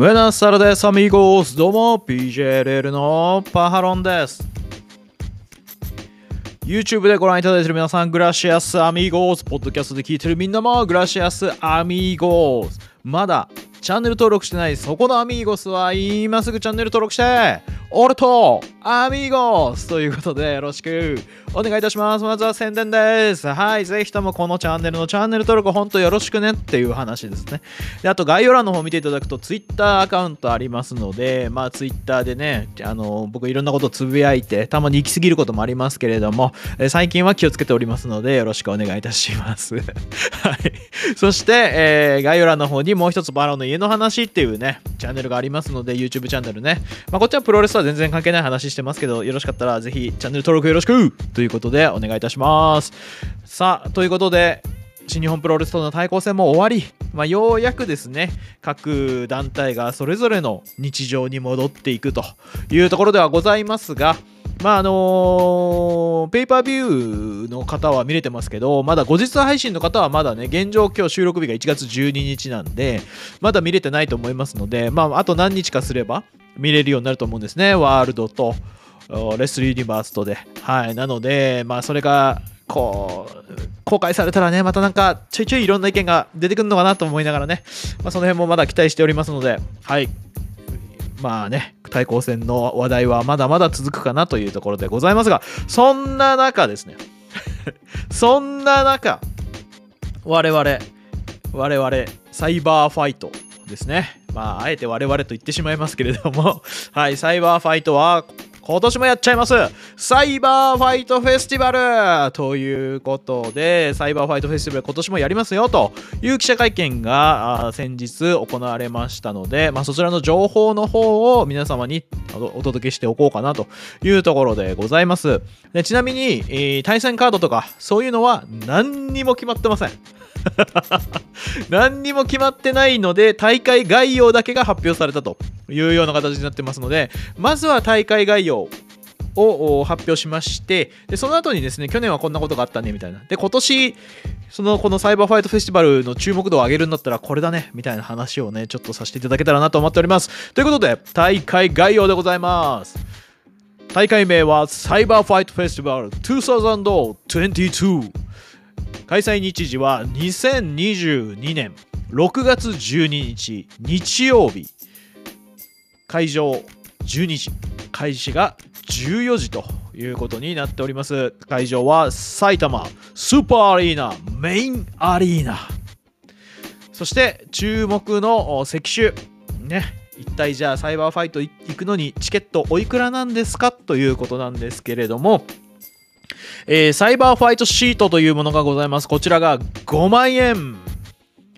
ムナサラデスアミーゴス。どうも PJLL のパハロンです。YouTube でご覧いただいている皆さんグラシアスアミゴーゴス。ポッドキャストで聞いてるみんなもグラシアスアミゴーゴス。まだチャンネル登録してないそこのアミーゴスは今すぐチャンネル登録して。俺とアミーゴスということでよろしくお願いいたします。まずは宣伝です。はい。ぜひともこのチャンネルのチャンネル登録本当よろしくねっていう話ですね。で、あと概要欄の方見ていただくと Twitter アカウントありますので、まあ Twitter でね、あの、僕いろんなことつぶやいて、たまに行き過ぎることもありますけれども、え最近は気をつけておりますので、よろしくお願いいたします。はい。そして、えー、概要欄の方にもう一つバロの家の話っていうね、チャンネルがありますので、YouTube チャンネルね。まあこっちはプロレスは全然関係ない話してますけど、よろしかったらぜひチャンネル登録よろしくということでお願いいたします。さあ、ということで、新日本プロレスとの対抗戦も終わり、まあ、ようやくですね、各団体がそれぞれの日常に戻っていくというところではございますが、まああのー、ペーパービューの方は見れてますけど、まだ後日配信の方はまだね、現状今日収録日が1月12日なんで、まだ見れてないと思いますので、まああと何日かすれば見れるようになると思うんですね、ワールドと。レスリーユニバースとで。はい。なので、まあ、それが、こう、公開されたらね、またなんか、ちょいちょいいろんな意見が出てくるのかなと思いながらね、まあ、その辺もまだ期待しておりますので、はい。まあね、対抗戦の話題はまだまだ続くかなというところでございますが、そんな中ですね、そんな中、我々、我々、サイバーファイトですね。まあ、あえて我々と言ってしまいますけれども、はい、サイバーファイトは今年もやっちゃいますサイバーファイトフェスティバルということで、サイバーファイトフェスティバル今年もやりますよという記者会見が先日行われましたので、まあ、そちらの情報の方を皆様にお届けしておこうかなというところでございます。でちなみに、えー、対戦カードとかそういうのは何にも決まってません。何にも決まってないので大会概要だけが発表されたというような形になってますのでまずは大会概要を発表しましてでその後にですね去年はこんなことがあったねみたいな。で今年そのこのサイバーファイトフェスティバルの注目度を上げるんだったらこれだねみたいな話をねちょっとさせていただけたらなと思っております。ということで大会概要でございます。大会名はサイバーファイトフェスティバル2022開催日時は2022年6月12日日曜日。会場12時。開始が14時ということになっております。会場は埼玉スーパーアリーナメインアリーナ。そして注目の石種ね。一体じゃあサイバーファイト行くのにチケットおいくらなんですか？ということなんですけれども。えー、サイバーファイトシートというものがございます。こちらが5万円。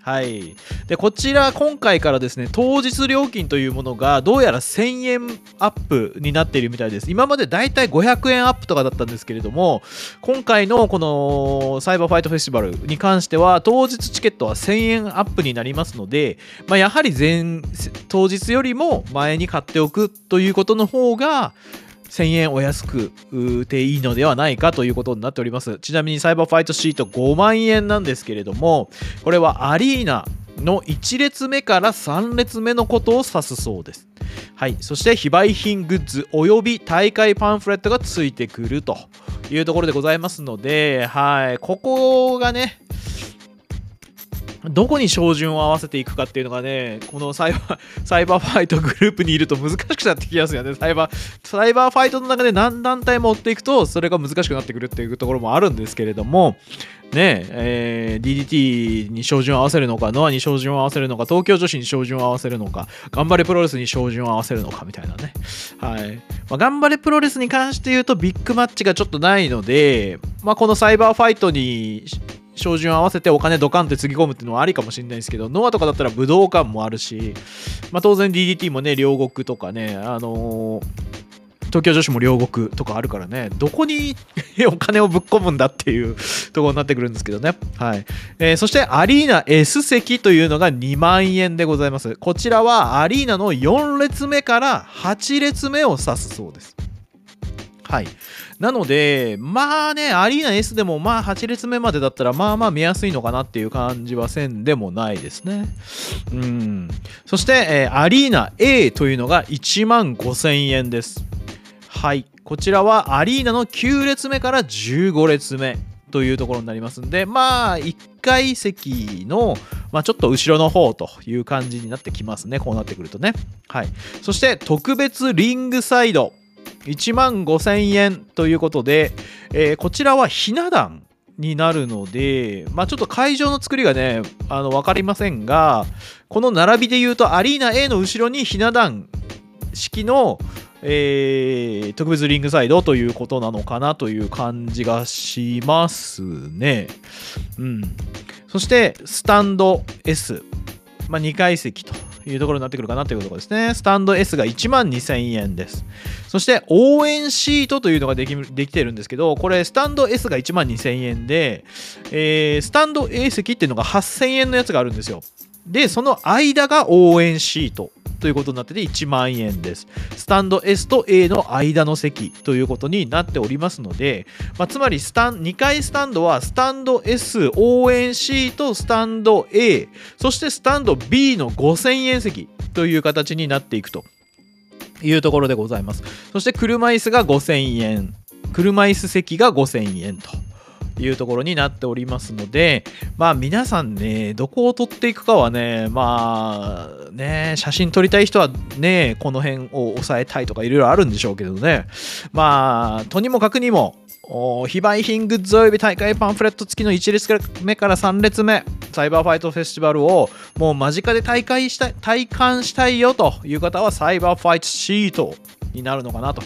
はい。で、こちら今回からですね、当日料金というものがどうやら1000円アップになっているみたいです。今までだいたい500円アップとかだったんですけれども、今回のこのサイバーファイトフェスティバルに関しては、当日チケットは1000円アップになりますので、まあ、やはり前、当日よりも前に買っておくということの方が、1000円お安くていいのではないかということになっております。ちなみにサイバーファイトシート5万円なんですけれども、これはアリーナの1列目から3列目のことを指すそうです。はい、そして非売品グッズおよび大会パンフレットがついてくるというところでございますので、はい、ここがね、どこに照準を合わせていくかっていうのがね、このサイバー、サイバーファイトグループにいると難しくなってきますよね。サイバー、サイバーファイトの中で何団体も追っていくと、それが難しくなってくるっていうところもあるんですけれども、ねえー、DDT に照準を合わせるのか、ノアに照準を合わせるのか、東京女子に照準を合わせるのか、頑張れプロレスに照準を合わせるのかみたいなね。はい。まあ、頑張れプロレスに関して言うとビッグマッチがちょっとないので、まあ、このサイバーファイトに照準を合わせてお金ドカンってつぎ込むっていうのはありかもしれないですけど、ノアとかだったら武道館もあるし、まあ、当然 DDT もね、両国とかね、あのー、東京女子も両国とかあるからね、どこにお金をぶっ込むんだっていうところになってくるんですけどね。はい。えー、そしてアリーナ S 席というのが2万円でございます。こちらはアリーナの4列目から8列目を指すそうです。はい。なのでまあねアリーナ S でもまあ8列目までだったらまあまあ見やすいのかなっていう感じはせんでもないですね。うん。そして、えー、アリーナ A というのが1万5000円です。はい。こちらはアリーナの9列目から15列目というところになりますんでまあ1階席の、まあ、ちょっと後ろの方という感じになってきますね。こうなってくるとね。はい。そして特別リングサイド。1万5000円ということで、えー、こちらはひな壇になるので、まあ、ちょっと会場の作りがね、あの分かりませんが、この並びで言うと、アリーナ A の後ろにひな壇式の、えー、特別リングサイドということなのかなという感じがしますね。うん。そして、スタンド S、まあ、2階席というところになってくるかなというところですね。スタンド S が1万2000円です。そして応援シートというのができできてるんですけど、これスタンド S が1万2000円で、えー、スタンド A 席っていうのが8000円のやつがあるんですよ。で、その間が応援シートということになってて1万円です。スタンド S と A の間の席ということになっておりますので、まあ、つまりスタン2階スタンドはスタンド S 応援シートスタンド A そしてスタンド B の5000円席という形になっていくというところでございます。そして車椅子が5000円車椅子席が5000円と。いうところになっておりますので、まあ皆さんね、どこを撮っていくかはね、まあね、写真撮りたい人はね、この辺を押さえたいとかいろいろあるんでしょうけどね、まあ、とにもかくにも、非売品グッズおよび大会パンフレット付きの1列目から3列目サイバーファイトフェスティバルをもう間近で大会したい体感したいよという方はサイバーファイトシートになるのかなと。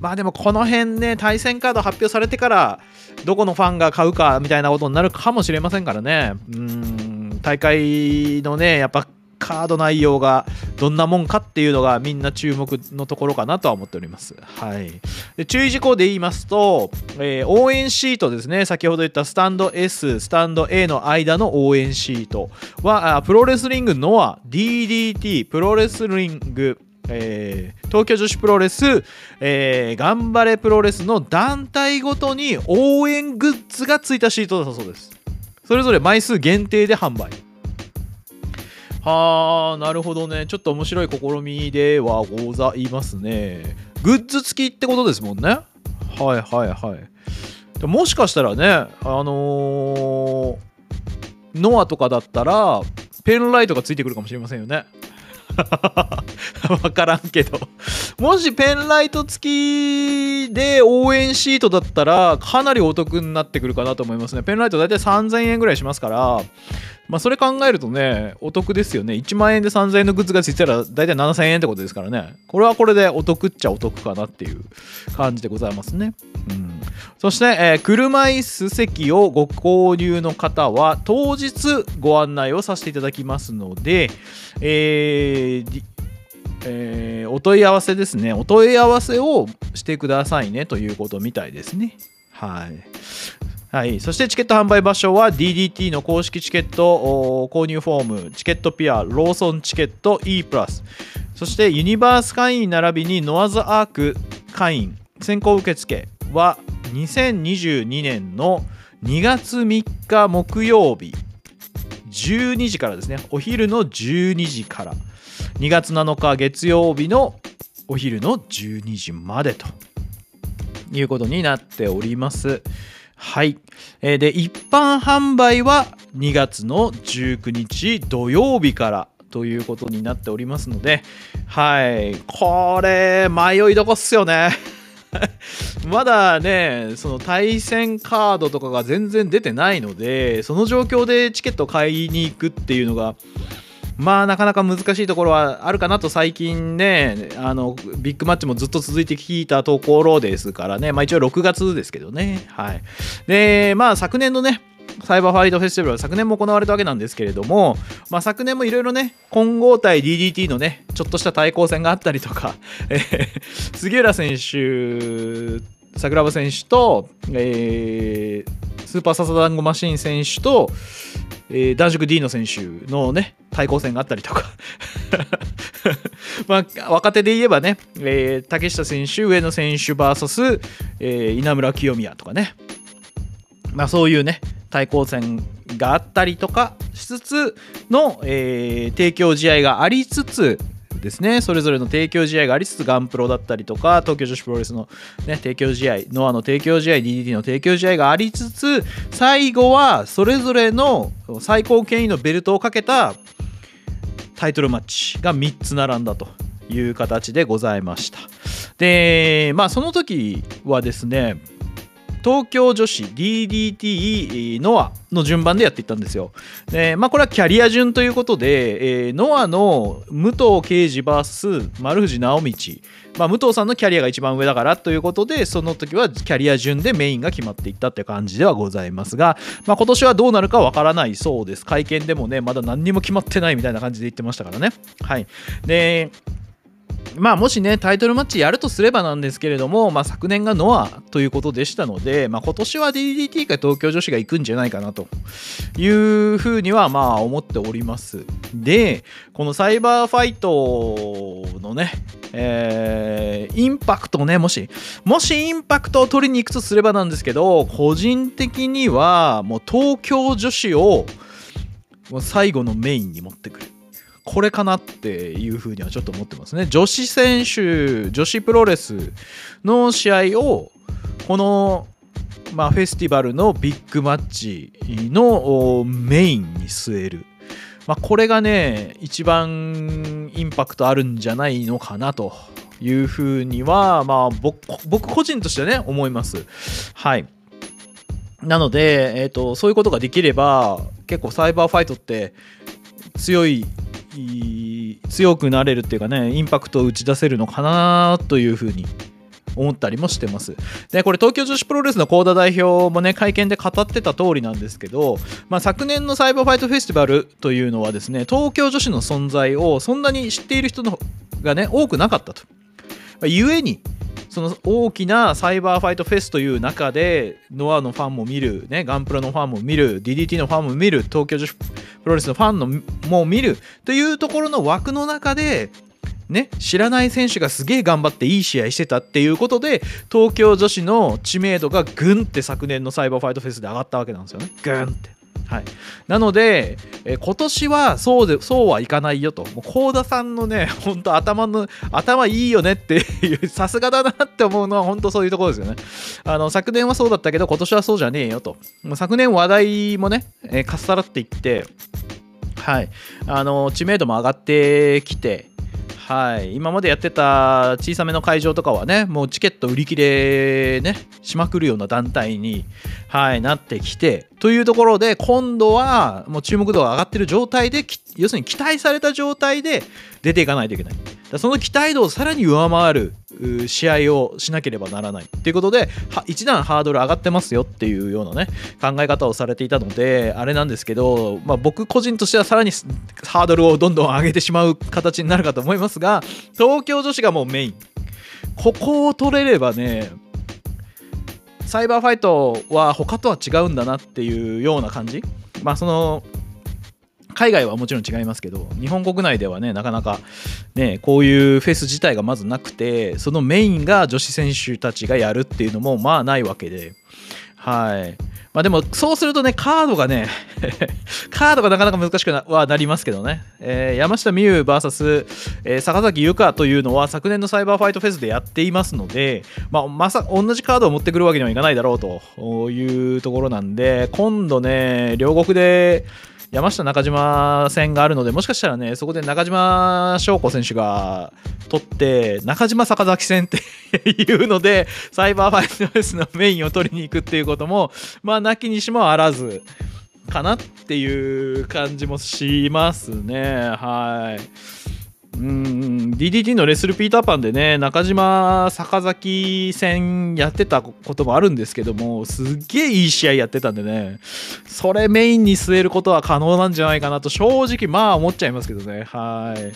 まあでもこの辺ね対戦カード発表されてからどこのファンが買うかみたいなことになるかもしれませんからね。うん大会のねやっぱカード内容がどんなもんかっていうのがみんな注目のところかなとは思っております。はい、で注意事項で言いますと、えー、応援シートですね、先ほど言ったスタンド S、スタンド A の間の応援シートは、プロレスリングノア、DDT、プロレスリング、えー、東京女子プロレス、えー、頑張れプロレスの団体ごとに応援グッズがついたシートだそうです。それぞれ枚数限定で販売。はあ、なるほどね。ちょっと面白い試みではございますね。グッズ付きってことですもんね。はいはいはい。もしかしたらね、あのー、ノアとかだったら、ペンライトがついてくるかもしれませんよね。わからんけどもしペンライト付きで応援シートだったらかなりお得になってくるかなと思いますね。ペンライト大体3000円ぐらいしますから、まあそれ考えるとね、お得ですよね。1万円で3000円のグッズがついたら大体7000円ってことですからね。これはこれでお得っちゃお得かなっていう感じでございますね。うん、そして、えー、車椅子席をご購入の方は当日ご案内をさせていただきますので、えーえー、お問い合わせですね。お問い合わせをしてくださいねということみたいですね。はい。はい、そしてチケット販売場所は DDT の公式チケット購入フォーム、チケットピア、ローソンチケット E+ プラス、そしてユニバース会員並びにノアズアーク会員先行受付は2022年の2月3日木曜日12時からですね、お昼の12時から。2月7日月曜日のお昼の12時までということになっております。はい。えー、で、一般販売は2月の19日土曜日からということになっておりますので、はい。これ、迷いどこっすよね。まだね、その対戦カードとかが全然出てないので、その状況でチケット買いに行くっていうのが、まあなかなか難しいところはあるかなと最近ねあのビッグマッチもずっと続いてきたところですからね。まあ一応6月ですけどね。はい。でまあ昨年のねサイバーファイトフェスティバルは昨年も行われたわけなんですけれども、まあ、昨年もいろいろね混合対 DDT のねちょっとした対抗戦があったりとか、え、杉浦選手桜庭選手と、えー、スーパーササダンゴマシン選手と、えー、男色 D の選手のね対抗戦があったりとか。まあ、若手で言えばね、えー竹下選手、上野選手 VS、えー稲村清宮とかね、まあ、そういうね、対抗戦があったりとかしつつの、えー提供試合がありつつ、ですね。それぞれの提供試合がありつつガンプロだったりとか東京女子プロレスの、ね、提供試合ノアの提供試合 DDT の提供試合がありつつ最後はそれぞれの最高権威のベルトをかけたタイトルマッチが3つ並んだという形でございました。でまあその時はですね東京女子 DDT ノアの順番でやっていったんですよ。でまあこれはキャリア順ということで、えーノアの武藤敬司 VS 丸藤直道、まあ、武藤さんのキャリアが一番上だからということでその時はキャリア順でメインが決まっていったって感じではございますが、まあ、今年はどうなるかわからないそうです。会見でもねまだ何にも決まってないみたいな感じで言ってましたからね。はい、でまあもしねタイトルマッチやるとすればなんですけれども、まあ、昨年がノアということでしたので、まあ、今年は DDT か東京女子が行くんじゃないかなというふうにはまあ思っております。でこのサイバーファイトのね、えーインパクトねもしもしインパクトを取りに行くとすればなんですけど個人的にはもう東京女子をもう最後のメインに持ってくる。これかなっていうふうにはちょっと思ってますね。女子選手、女子プロレスの試合を、この、まあ、フェスティバルのビッグマッチのメインに据える。まあ、これがね、一番インパクトあるんじゃないのかなというふうには、まあ、僕個人としてね、思います。はい。なので、えーと、そういうことができれば、結構サイバーファイトって強い強くなれるっていうかねインパクトを打ち出せるのかなというふうに思ったりもしてます。で、これ東京女子プロレスの幸田代表もね、会見で語ってた通りなんですけど、まあ、昨年のサイバーファイトフェスティバルというのはですね、東京女子の存在をそんなに知っている人のがね、多くなかったと。まあ故に、その大きなサイバーファイトフェスという中でノアのファンも見る、ね、ガンプロのファンも見る DDT のファンも見る東京女子プロレスのファンのも見るというところの枠の中でね、知らない選手がすげえ頑張っていい試合してたっていうことで東京女子の知名度がグンって昨年のサイバーファイトフェスで上がったわけなんですよね。グンって。はい、なので、えー今年はそうでそうはいかないよと、もう幸田さんのね、本当頭の頭いいよねっていう、さすがだなって思うのは本当そういうところですよね。あの昨年はそうだったけど、今年はそうじゃねえよと。もう昨年話題もね、えーかっさらっていって、はい、あの知名度も上がってきて、はい、今までやってた小さめの会場とかはね、もうチケット売り切れね、しまくるような団体に、はい、なってきて、というところで、今度はもう注目度が上がってる状態で、要するに期待された状態で出ていかないといけない。だその期待度をさらに上回るう試合をしなければならないっていうことで一段ハードル上がってますよっていうようなね考え方をされていたのであれなんですけど、まあ、僕個人としてはさらにハードルをどんどん上げてしまう形になるかと思いますが東京女子がもうメイン。ここを取れればねサイバーファイトは他とは違うんだなっていうような感じ。まあその海外はもちろん違いますけど日本国内ではねなかなかねこういうフェス自体がまずなくてそのメインが女子選手たちがやるっていうのもまあないわけで。はい。まあでもそうするとねカードがね カードがなかなか難しくなはなりますけどね、えー山下美夢 VS、えー坂崎優香というのは昨年のサイバーファイトフェスでやっていますので、まあ、まさ同じカードを持ってくるわけにはいかないだろうというところなんで今度ね両国で山下中島戦があるのでもしかしたらねそこで中島翔子選手が取って中島坂崎戦っていうのでサイバーファイナルスのメインを取りに行くっていうこともまあなきにしもあらずかなっていう感じもしますねはい。うん DDT のレスルピーターパンでね中島坂崎戦やってたこともあるんですけどもすっげえいい試合やってたんでねそれメインに据えることは可能なんじゃないかなと正直まあ思っちゃいますけどね。はい。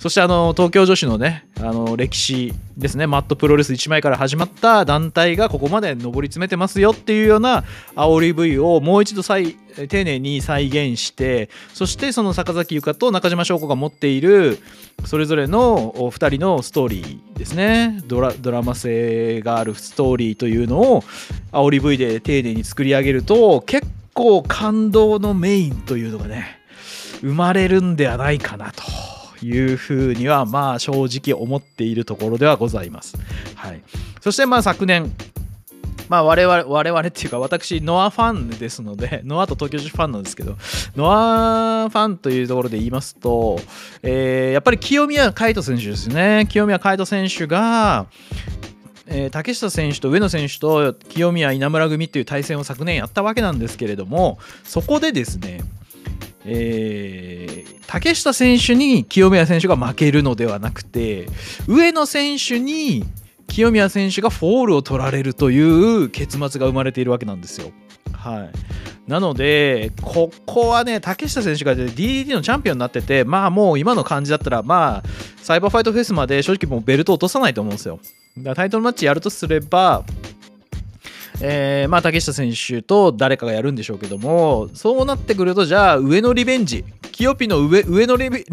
そしてあの東京女子のねあの歴史ですね。マットプロレス1枚から始まった団体がここまで上り詰めてますよっていうような煽り V をもう一度再、丁寧に再現してそしてその坂崎由香と中島翔子が持っているそれぞれの2人のストーリーですねドラドラマ性があるストーリーというのを煽り V で丁寧に作り上げると結構感動のメインというのがね生まれるんではないかなというふうにはまあ正直思っているところではございます。はい、そしてまあ昨年まあ我々、我々っていうか私、ノアファンですので、ノアと東京女子ファンなんですけど、ノアファンというところで言いますと、えー、やっぱり清宮海斗選手ですね。清宮海斗選手が、えー、竹下選手と上野選手と清宮稲村組っていう対戦を昨年やったわけなんですけれども、そこでですね、えー、竹下選手に清宮選手が負けるのではなくて上野選手に清宮選手がフォールを取られるという結末が生まれているわけなんですよ。はい、なので、ここはね、竹下選手が DDT のチャンピオンになってて、まあもう今の感じだったら、まあ、サイバーファイトフェスまで正直もうベルト落とさないと思うんですよ。だからタイトルマッチやるとすれば、えー、まあ竹下選手と誰かがやるんでしょうけどもそうなってくるとじゃあ上のリベンジキヨピの上上のリベン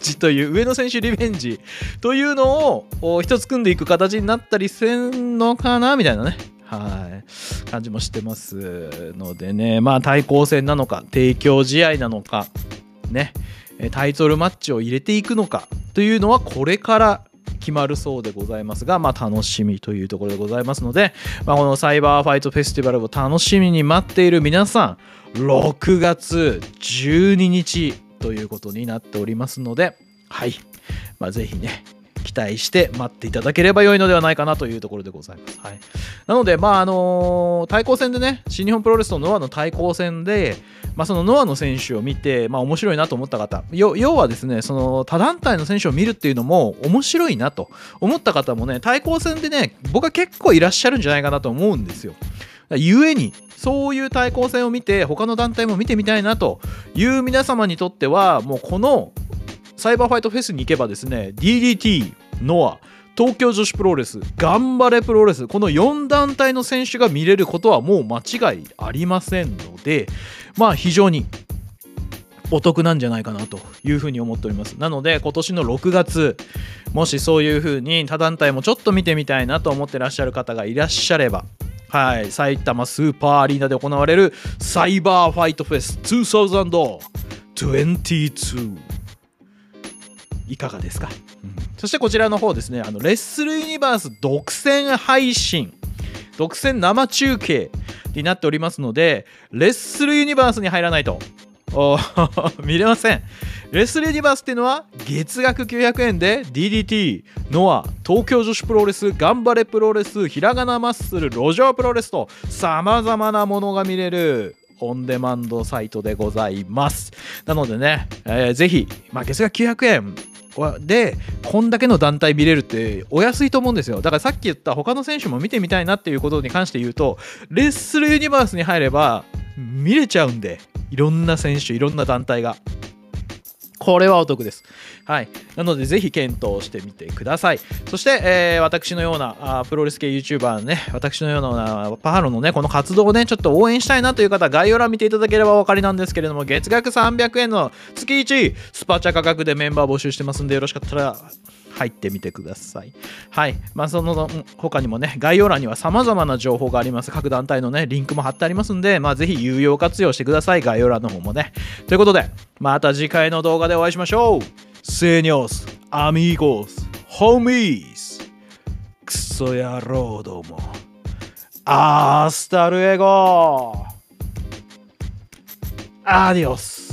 ジという上野選手リベンジというのを一つ組んでいく形になったりせんのかな？みたいなね。はい。感じもしてますのでね。まあ対抗戦なのか提供試合なのかね。タイトルマッチを入れていくのかというのはこれから決まるそうでございますが、まあ、楽しみというところでございますので、まあ、このサイバーファイトフェスティバルを楽しみに待っている皆さん6月12日ということになっておりますのではい、まあ、ぜひね期待して待っていただければ良いのではないかなというところでございます。はい、なので、まああのー、対抗戦でね、新日本プロレスとノアの対抗戦で、まあ、そのノアの選手を見て、まあ、面白いなと思った方、要はですね、その他団体の選手を見るっていうのも面白いなと思った方もね、対抗戦でね、僕は結構いらっしゃるんじゃないかなと思うんですよ。ゆえにそういう対抗戦を見て他の団体も見てみたいなという皆様にとってはもうこのサイバーファイトフェスに行けばですね DDT、ノア東京女子プロレス、頑張れプロレス、この4団体の選手が見れることはもう間違いありませんので、まあ非常にお得なんじゃないかなというふうに思っております。なので今年の6月、もしそういうふうに他団体もちょっと見てみたいなと思ってらっしゃる方がいらっしゃれば、はい、埼玉スーパーアリーナで行われるサイバーファイトフェス2022いかがですか、うん、そしてこちらの方ですねあのレッスルユニバース独占配信。独占生中継になっておりますのでレッスルユニバースに入らないと。見れません。レッスルユニバースっていうのは月額900円で DDT、ノア、東京女子プロレス、頑張れプロレス、ひらがなマッスル、路上プロレスと様々なものが見れるオンデマンドサイトでございます。なのでね、えー、ぜひ、まあ、月額900円でこんだけの団体見れるってお安いと思うんですよ。だからさっき言った他の選手も見てみたいなっていうことに関して言うとレッスルユニバースに入れば見れちゃうんで。いろんな選手いろんな団体が。これはお得です。はい。なので、ぜひ検討してみてください。そして、えー、私のようなあプロレス系 YouTuber のね、私のようなパハロのね、この活動をね、ちょっと応援したいなという方、概要欄見ていただければお分かりなんですけれども、月額300円の月1スパチャ価格でメンバー募集してますんで、よろしかったら入ってみてください。はい。まあ、その他にもね、概要欄には様々な情報があります。各団体のね、リンクも貼ってありますんで、まあ、ぜひ有用活用してください。概要欄の方もね。ということで、また次回の動画でお会いしましょう。セニョス、アミーゴス、ホーミーズ、クソ野郎ども。アースタルエゴアディオス